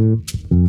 Mm-hmm.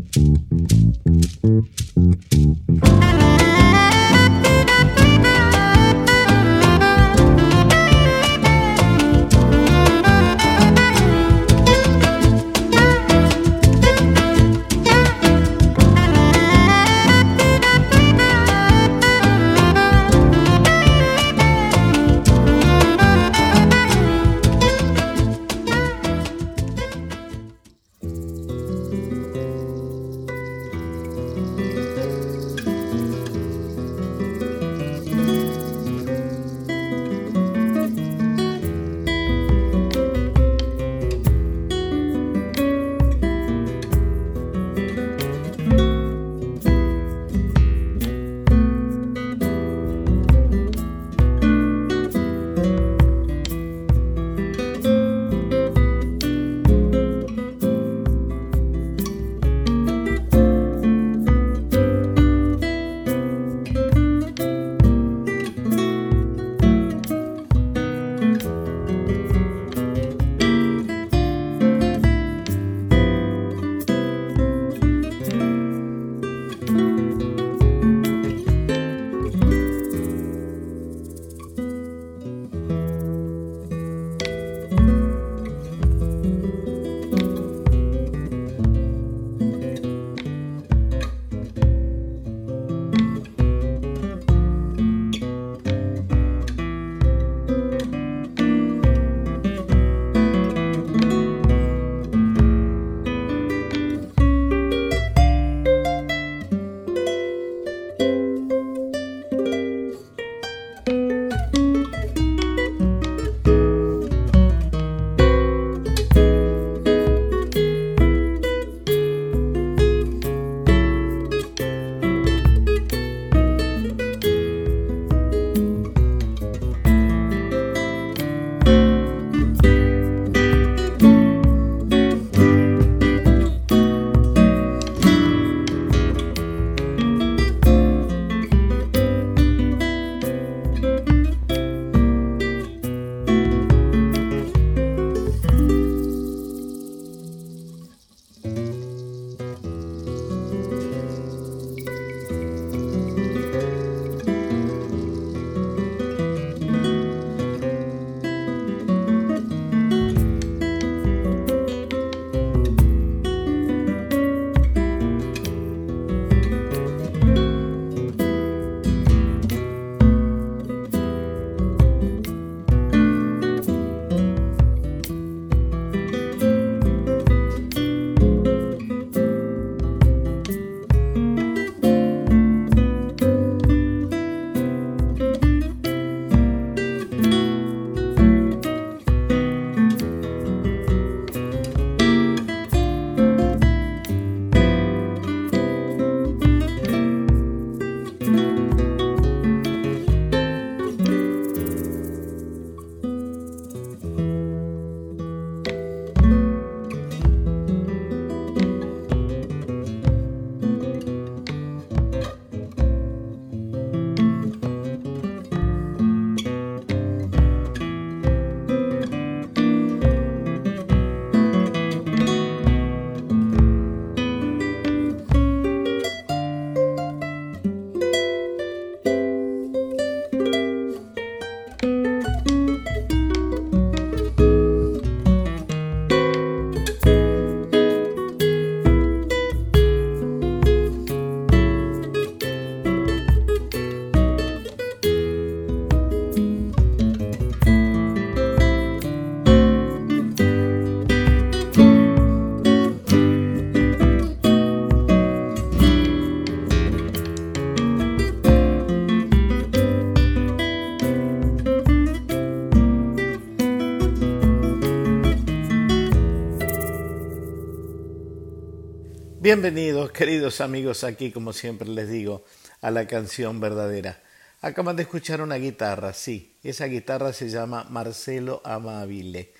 Bienvenidos, queridos amigos, aquí como siempre les digo, a la canción verdadera. Acaban de escuchar una guitarra, sí, esa guitarra se llama Marcelo Amabile.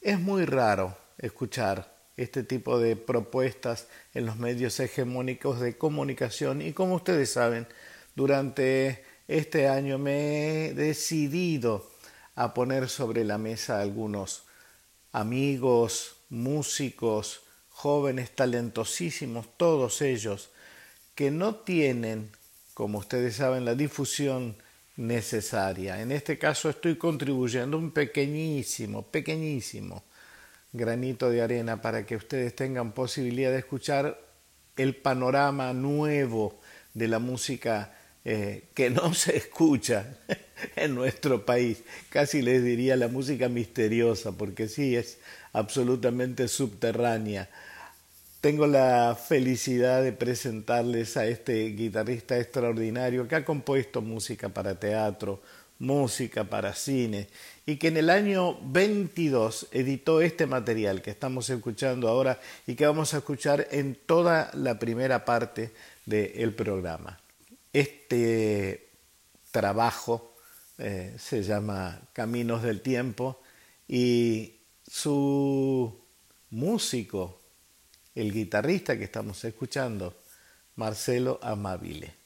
Es muy raro escuchar este tipo de propuestas en los medios hegemónicos de comunicación y como ustedes saben, durante este año me he decidido a poner sobre la mesa algunos amigos, músicos, jóvenes talentosísimos, todos ellos, que no tienen, como ustedes saben, la difusión necesaria. En este caso estoy contribuyendo un pequeñísimo, pequeñísimo granito de arena para que ustedes tengan posibilidad de escuchar el panorama nuevo de la música eh, que no se escucha en nuestro país. Casi les diría la música misteriosa, porque sí es absolutamente subterránea. Tengo la felicidad de presentarles a este guitarrista extraordinario que ha compuesto música para teatro, música para cine y que en el año 22 editó este material que estamos escuchando ahora y que vamos a escuchar en toda la primera parte del programa. Este trabajo eh, se llama Caminos del Tiempo y su músico, el guitarrista que estamos escuchando, Marcelo Amabile.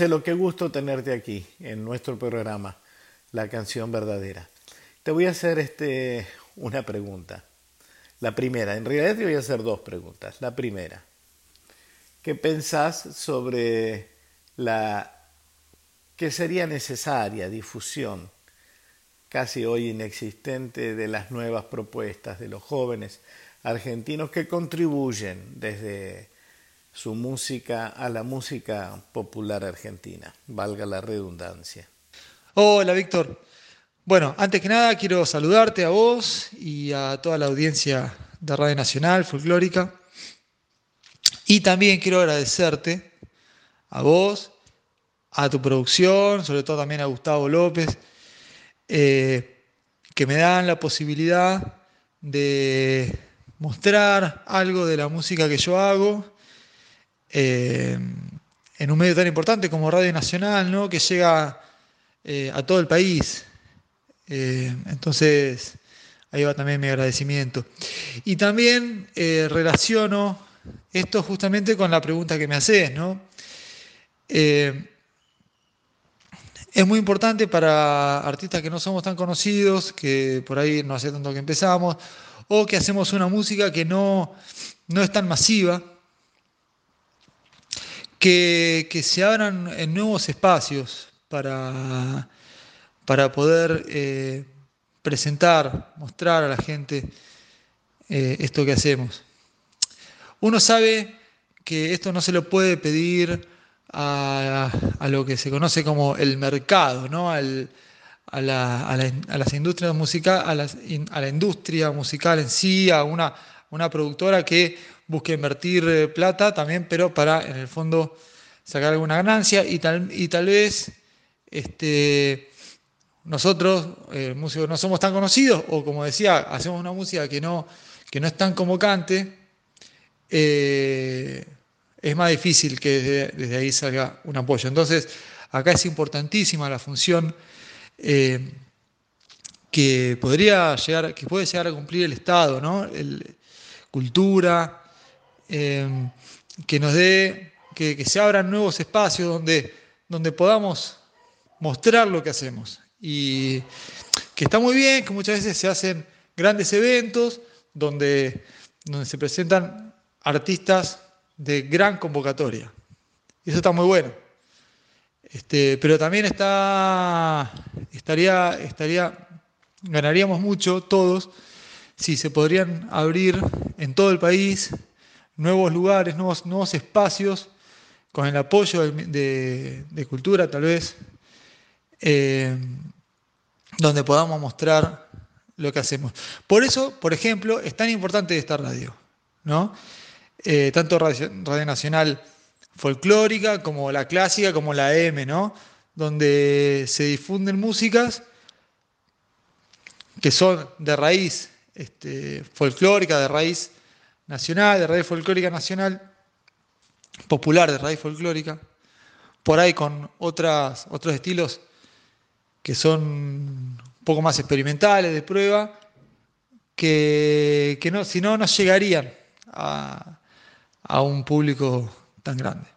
Marcelo, qué gusto tenerte aquí en nuestro programa, La canción verdadera. Te voy a hacer este, una pregunta. La primera, en realidad te voy a hacer dos preguntas. La primera, ¿qué pensás sobre la que sería necesaria difusión casi hoy inexistente de las nuevas propuestas de los jóvenes argentinos que contribuyen desde su música a la música popular argentina, valga la redundancia. Hola Víctor. Bueno, antes que nada quiero saludarte a vos y a toda la audiencia de Radio Nacional Folclórica. Y también quiero agradecerte a vos a tu producción, sobre todo también a Gustavo López, eh, que me dan la posibilidad de mostrar algo de la música que yo hago eh, en un medio tan importante como Radio Nacional, ¿no? que llega eh, a todo el país. entonces, ahí va también mi agradecimiento. Y también relaciono esto justamente con la pregunta que me haces, ¿no? Es muy importante para artistas que no somos tan conocidos, que por ahí no hace tanto que empezamos, o que hacemos una música que no, no es tan masiva, que, se abran nuevos espacios para, para poder eh, presentar, mostrar a la gente eh, esto que hacemos. Uno sabe que esto no se lo puede pedir a, lo que se conoce como el mercado, ¿no? a, las industrias musicales, a, la industria musical en sí, a una, una productora que busque invertir eh, plata también, pero para en el fondo sacar alguna ganancia y tal, y tal vez este, nosotros, eh, músicos, no somos tan conocidos o como decía, hacemos una música que no, que no es tan convocante. Eh, es más difícil que desde, ahí salga un apoyo. Entonces, acá es importantísima la función eh, que podría llegar, que puede llegar a cumplir el Estado, ¿no? cultura, eh, que nos dé, que, se abran nuevos espacios donde, donde podamos mostrar lo que hacemos. Y que está muy bien, que muchas veces se hacen grandes eventos donde, donde se presentan artistas de gran convocatoria. Eso está muy bueno. Este, pero también está, estaría, estaría, ganaríamos mucho todos si se podrían abrir en todo el país nuevos lugares, nuevos, nuevos espacios, con el apoyo de, cultura tal vez, eh, donde podamos mostrar lo que hacemos. Por eso, por ejemplo, es tan importante esta radio, ¿no? Eh, tanto Radio, Nacional folclórica como la clásica, como la M, ¿no? Donde se difunden músicas que son de raíz este, folclórica, de raíz nacional, de raíz folclórica nacional, popular, de raíz folclórica, por ahí con otras, otros estilos que son un poco más experimentales, de prueba, que, que no, si no, no llegarían a, a un público tan grande.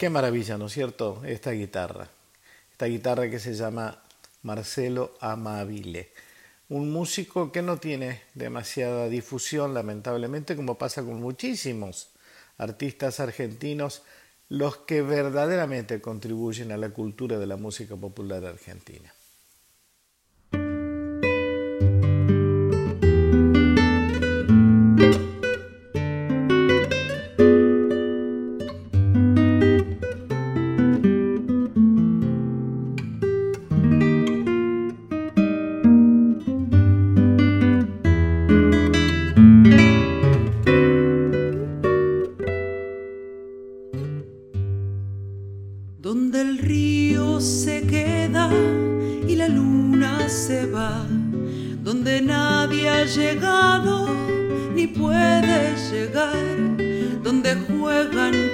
Qué maravilla, ¿no es cierto? Esta guitarra. Esta guitarra que se llama Marcelo Amabile. Un músico que no tiene demasiada difusión, lamentablemente, como pasa con muchísimos artistas argentinos, los que verdaderamente contribuyen a la cultura de la música popular argentina.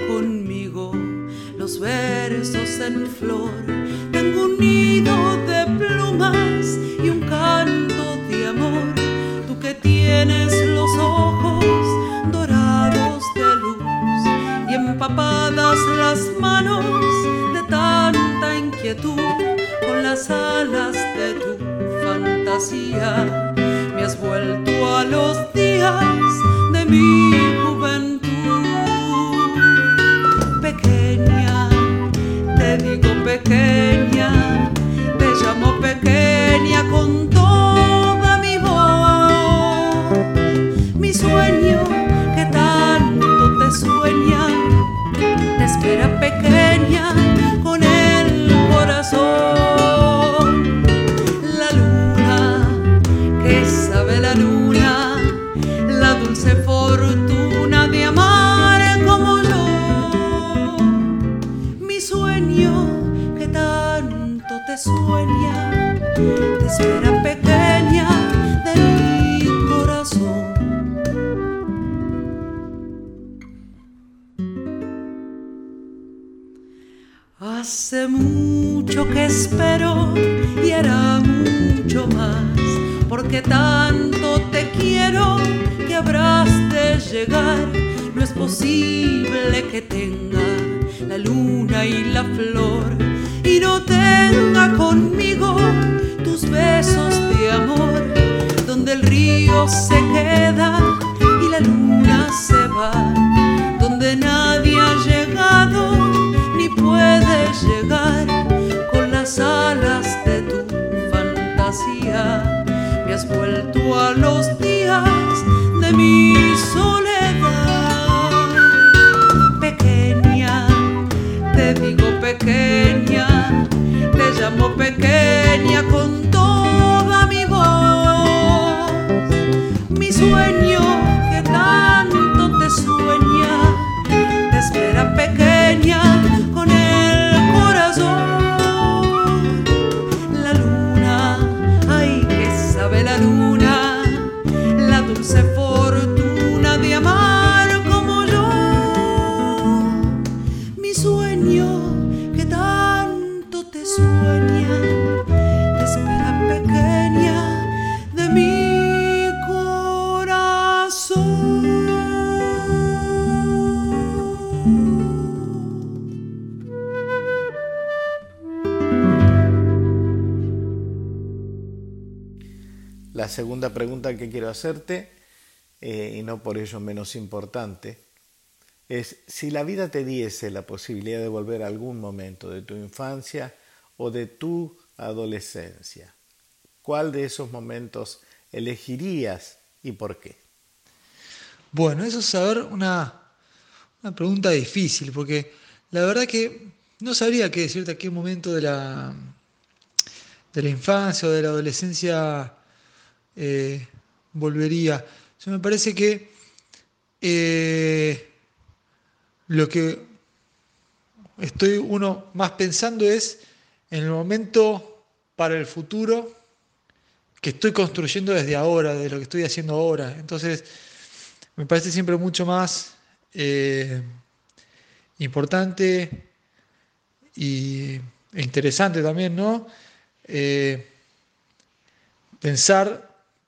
conmigo los versos en flor. Tengo un nido de plumas y un canto de amor. Tú que tienes los ojos dorados de luz y empapadas las manos de tanta inquietud con las alas de tu fantasía. Me has vuelto a los días de mi digo pequeña, te llamo pequeña con esfera pequeña de mi corazón. Hace mucho que espero y era mucho más, porque tanto te quiero que habrás de llegar. No es posible que tenga la luna y la flor y no tenga conmigo segunda que quiero hacerte, eh, y no por ello menos importante, es si la vida te diese la posibilidad de volver a algún momento de tu infancia o de tu adolescencia, ¿cuál de esos momentos elegirías y por qué? Bueno, eso es saber una, una pregunta difícil, porque la verdad que no sabría qué decirte a qué momento de la, de la infancia o de la adolescencia eh, volvería. me parece que eh, lo que estoy uno más pensando es en el momento para el futuro que estoy construyendo desde ahora, de lo que estoy haciendo ahora. Entonces, me parece siempre mucho más eh, importante y, e interesante también, ¿no? pensar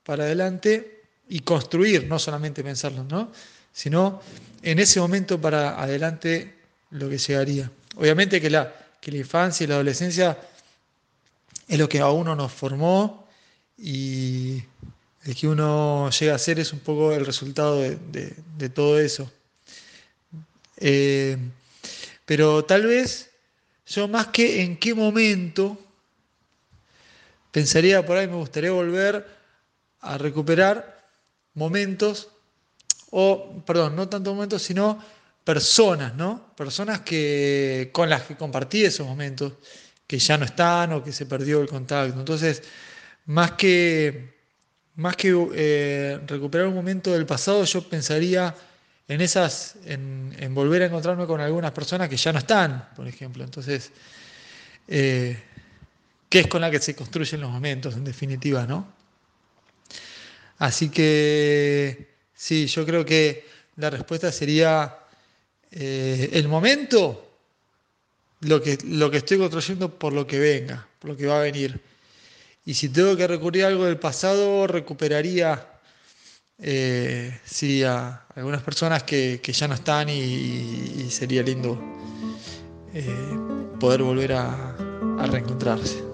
para adelante y construir, no solamente pensarlo, ¿no? sino en ese momento para adelante lo que llegaría. obviamente que la, que la infancia y la adolescencia es lo que a uno nos formó y el que uno llega a ser es un poco el resultado de, todo eso. Eh, pero tal vez yo más que en qué momento pensaría por ahí, me gustaría volver a recuperar momentos, o, perdón, no tanto momentos, sino personas, ¿no? Personas que, con las que compartí esos momentos, que ya no están o que se perdió el contacto. Entonces, más que, más que eh, recuperar un momento del pasado, yo pensaría en esas, en, volver a encontrarme con algunas personas que ya no están, por ejemplo. Entonces, eh, ¿qué es con la que se construyen los momentos, en definitiva, no? Así que, sí, yo creo que la respuesta sería eh, el momento lo que, lo que estoy construyendo por lo que venga, por lo que va a venir. Y si tengo que recurrir a algo del pasado, recuperaría eh, sí, a algunas personas que, ya no están y, sería lindo eh, poder volver a reencontrarse.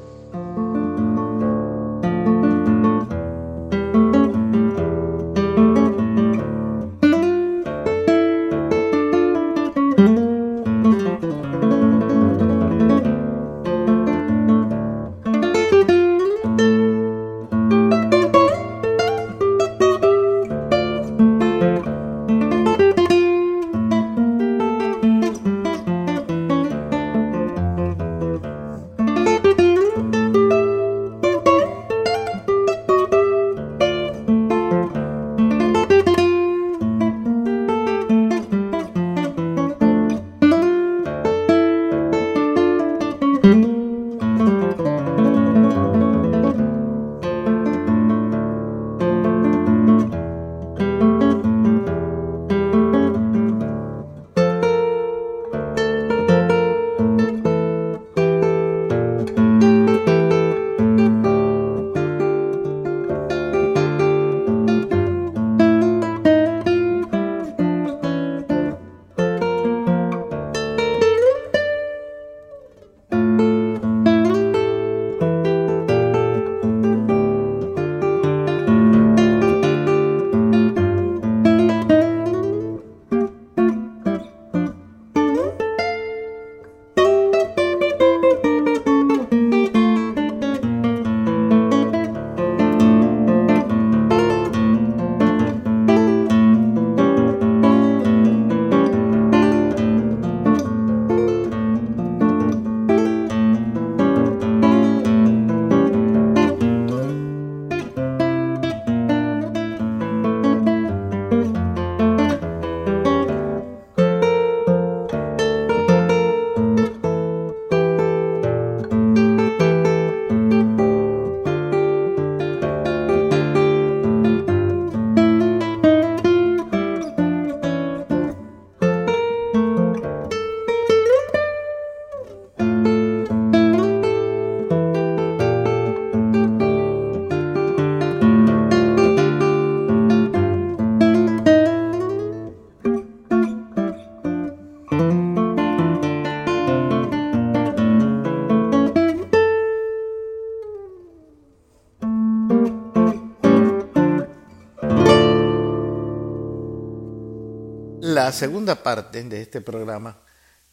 La segunda parte de este programa,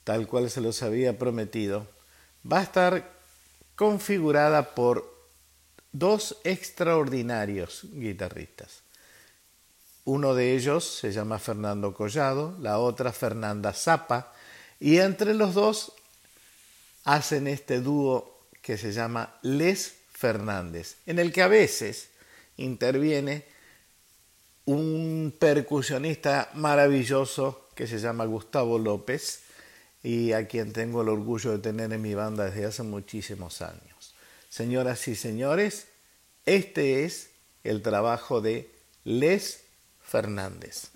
tal cual se los había prometido, va a estar configurada por dos extraordinarios guitarristas. Uno de ellos se llama Fernando Collado, la otra Fernanda Zapa, y entre los dos hacen este dúo que se llama Les Fernández, en el que a veces interviene un percusionista maravilloso que se llama Gustavo López y a quien tengo el orgullo de tener en mi banda desde hace muchísimos años. Señoras y señores, este es el trabajo de Les Fernández.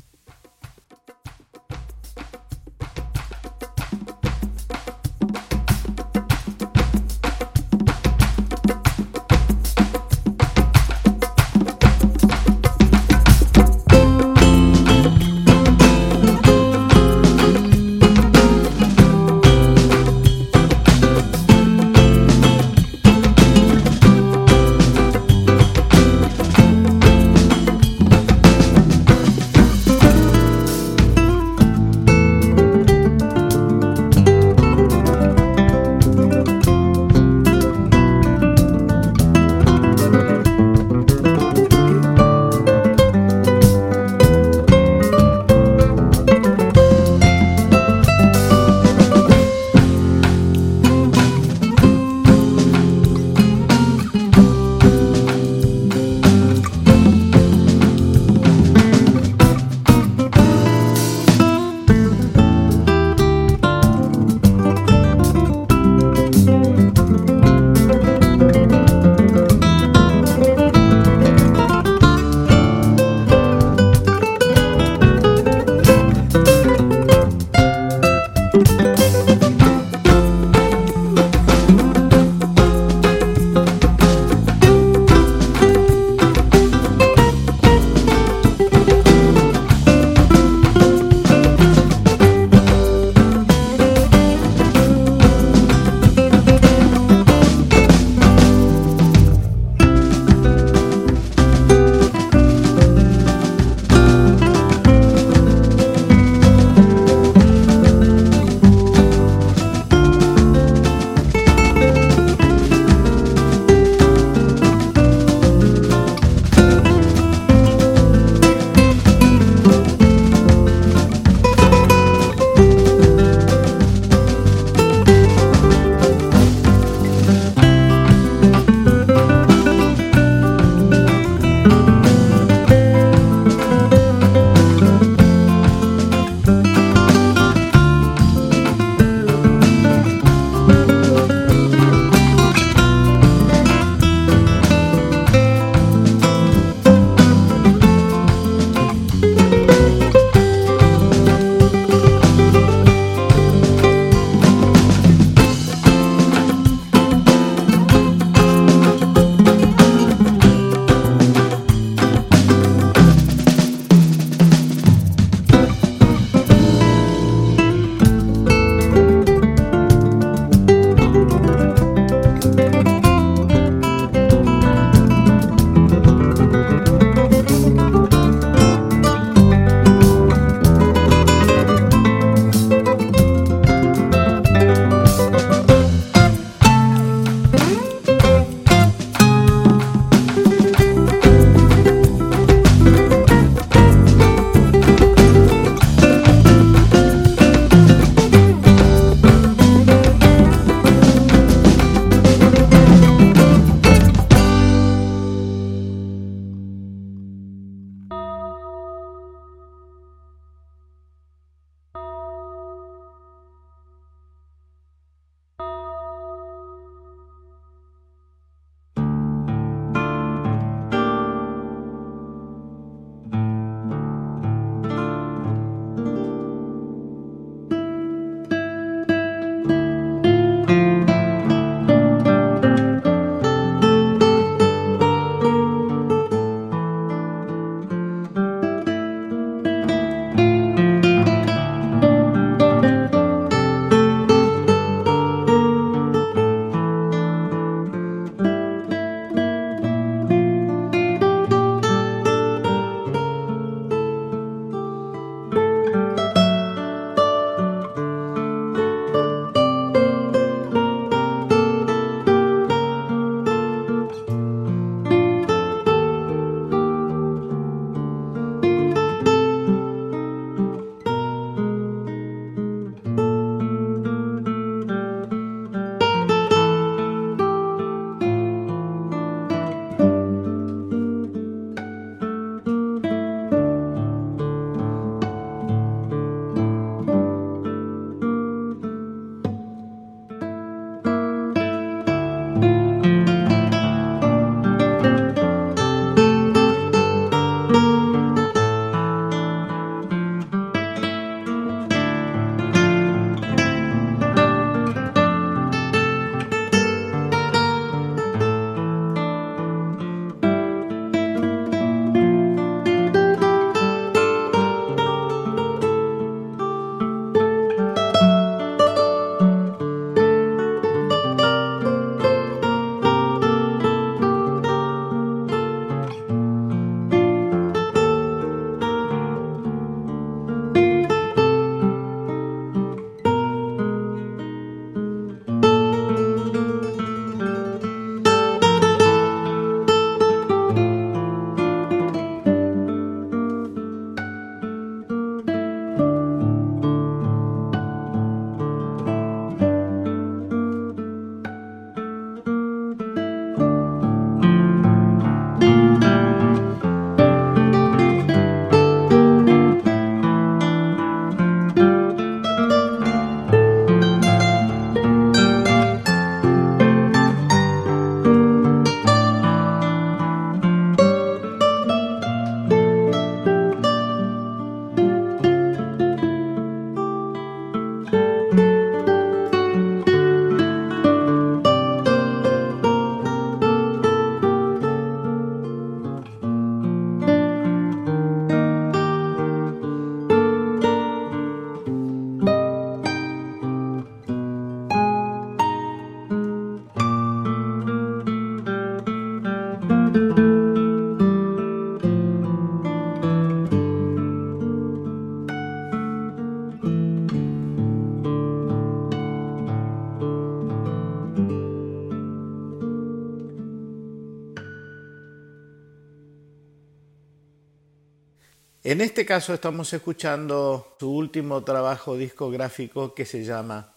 En este caso estamos escuchando su último trabajo discográfico que se llama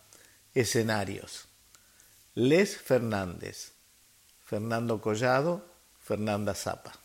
Escenarios. Les Fernández, Fernando Collado, Fernanda Zapa.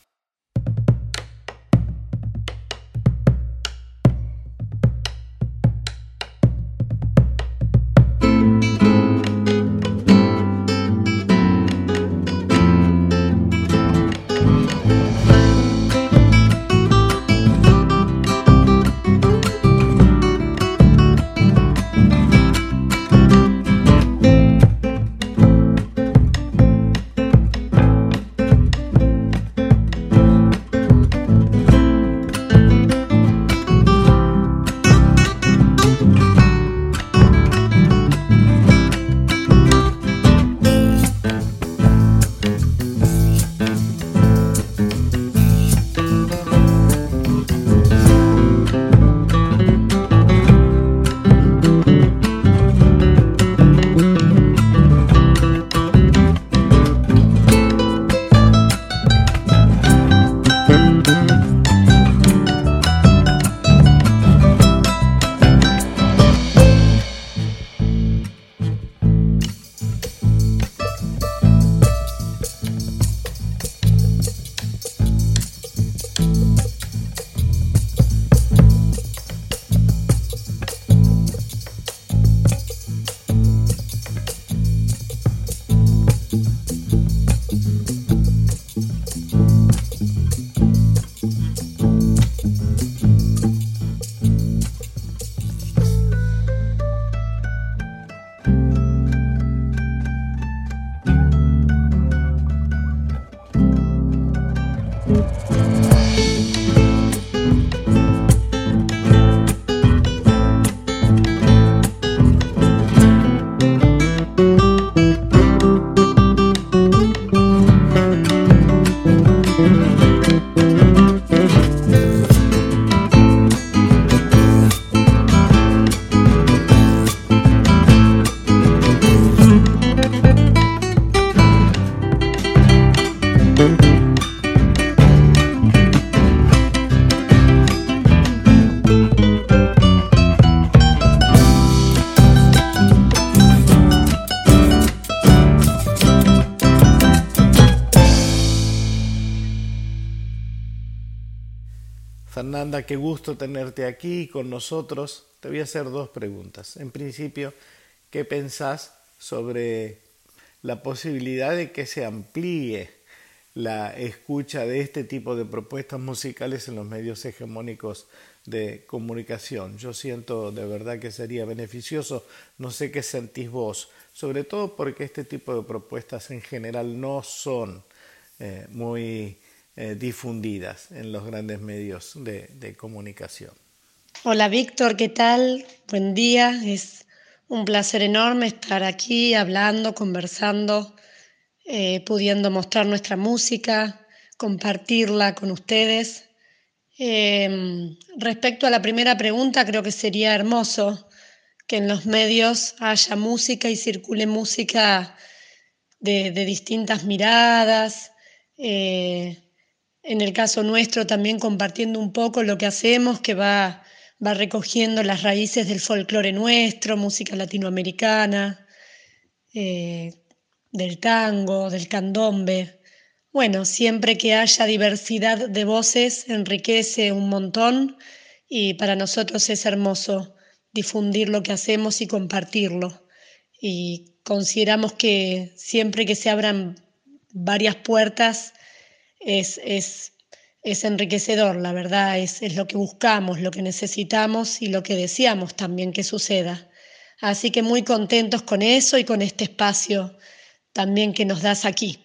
Qué gusto tenerte aquí con nosotros. Te voy a hacer dos preguntas. En principio, ¿qué pensás sobre la posibilidad de que se amplíe la escucha de este tipo de propuestas musicales en los medios hegemónicos de comunicación? Yo siento de verdad que sería beneficioso. No sé qué sentís vos, sobre todo porque este tipo de propuestas en general no son eh, muy eh, difundidas en los grandes medios de, comunicación. Hola Víctor, ¿qué tal? Buen día. Es un placer enorme estar aquí hablando, conversando, eh, pudiendo mostrar nuestra música, compartirla con ustedes. Em, respecto a la primera pregunta, creo que sería hermoso que en los medios haya música y circule música de, distintas miradas, eh, en el caso nuestro también compartiendo un poco lo que hacemos, que va, va recogiendo las raíces del folclore nuestro, música latinoamericana, eh, del tango, del candombe. Bueno, siempre que haya diversidad de voces enriquece un montón y para nosotros es hermoso difundir lo que hacemos y compartirlo. Y consideramos que siempre que se abran varias puertas, es, es, enriquecedor, la verdad, es, es lo que buscamos, lo que necesitamos y lo que deseamos también que suceda. Así que muy contentos con eso y con este espacio también que nos das aquí.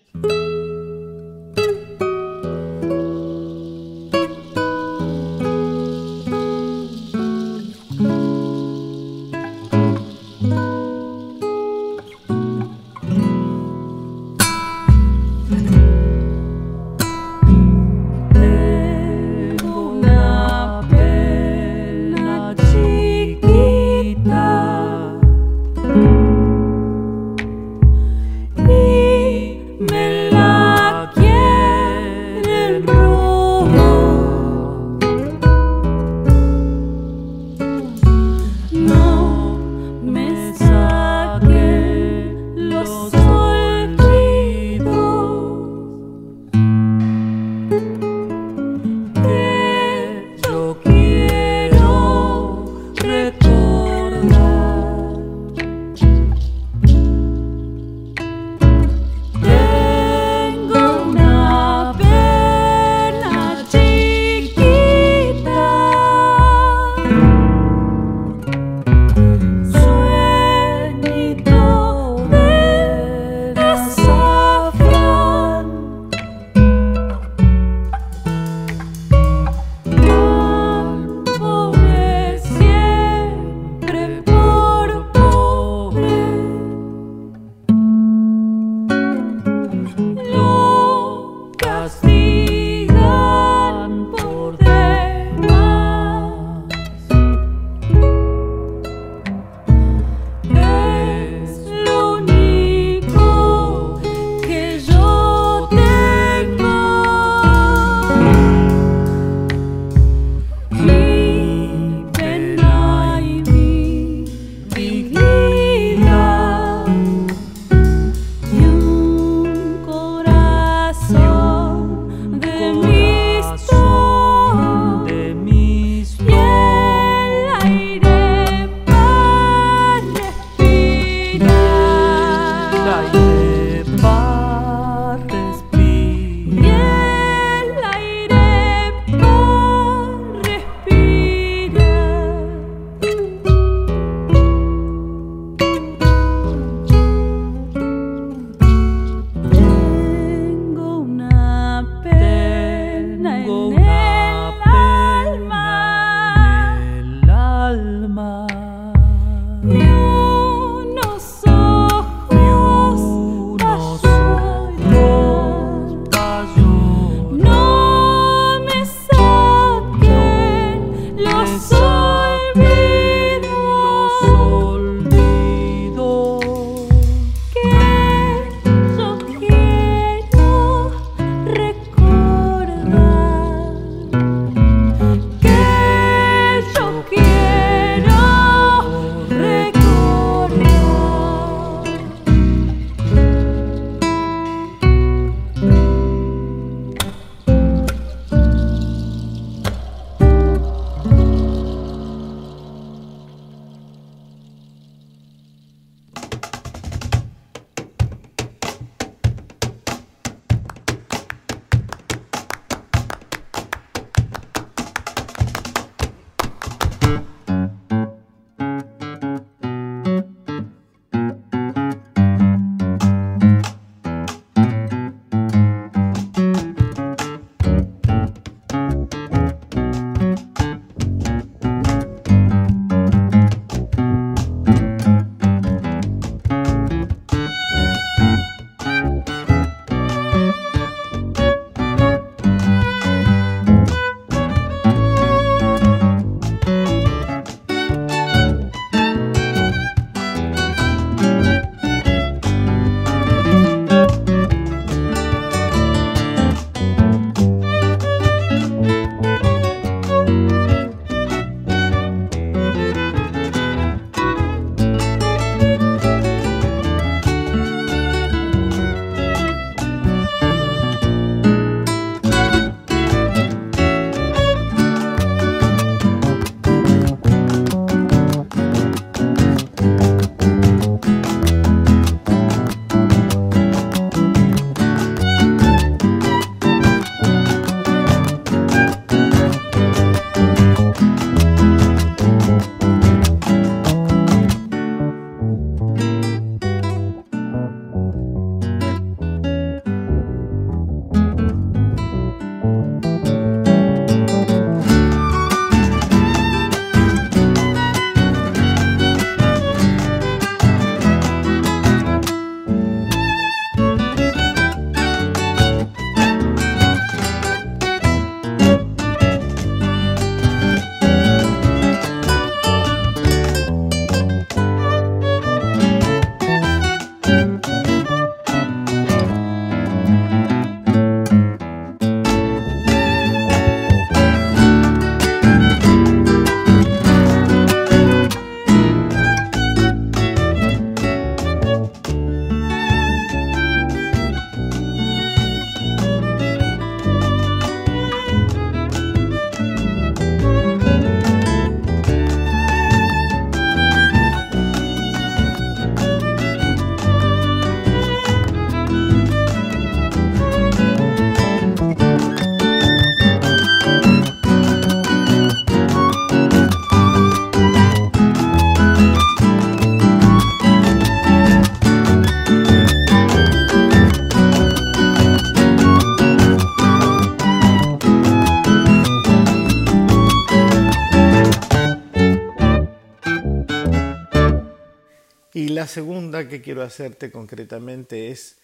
La segunda que quiero hacerte concretamente es,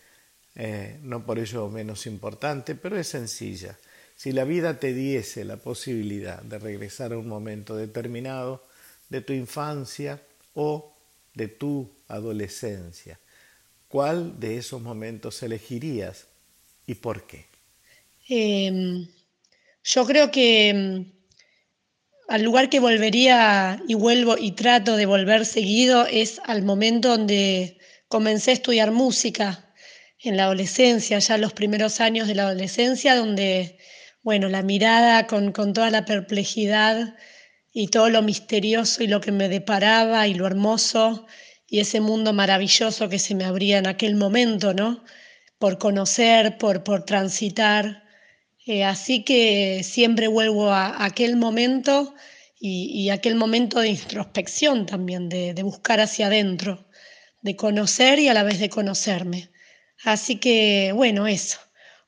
eh, no por ello menos importante, pero es sencilla. Si la vida te diese la posibilidad de regresar a un momento determinado de tu infancia o de tu adolescencia, ¿cuál de esos momentos elegirías y por qué? Em, yo creo que em, al lugar que volvería y vuelvo y trato de volver seguido es al momento donde comencé a estudiar música en la adolescencia, ya los primeros años de la adolescencia, donde, bueno, la mirada con, con toda la perplejidad y todo lo misterioso y lo que me deparaba y lo hermoso y ese mundo maravilloso que se me abría en aquel momento, ¿no? Por conocer, por, por transitar. Eh, así que siempre vuelvo a, aquel momento y, aquel momento de introspección también, de, buscar hacia adentro, de conocer y a la vez de conocerme. Así que, bueno, eso,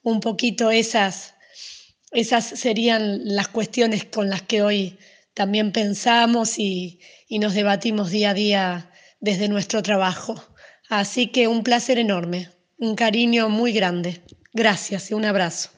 un poquito esas, esas serían las cuestiones con las que hoy también pensamos y, y nos debatimos día a día desde nuestro trabajo. Así que un placer enorme, un cariño muy grande. Gracias y un abrazo.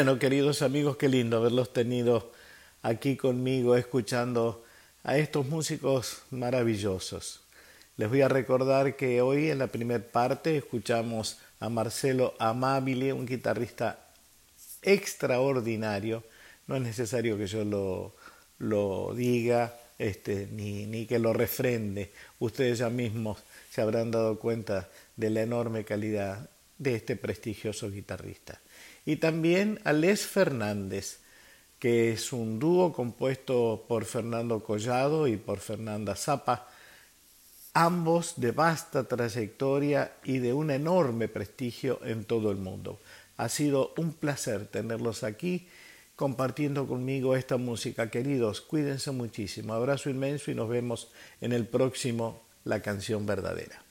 Queridos amigos, qué lindo haberlos tenido aquí conmigo escuchando a estos músicos maravillosos. Les voy a recordar que hoy en la primera parte escuchamos a Marcelo Amabile, un guitarrista extraordinario. No es necesario que yo lo, lo diga este, ni, ni que lo refrende. Ustedes ya mismos se habrán dado cuenta de la enorme calidad de este prestigioso guitarrista y también a Les Fernández, que es un dúo compuesto por Fernando Collado y por Fernanda Zapa, ambos de vasta trayectoria y de un enorme prestigio en todo el mundo. Ha sido un placer tenerlos aquí compartiendo conmigo esta música. Queridos, cuídense muchísimo. Abrazo inmenso y nos vemos en el próximo La canción verdadera.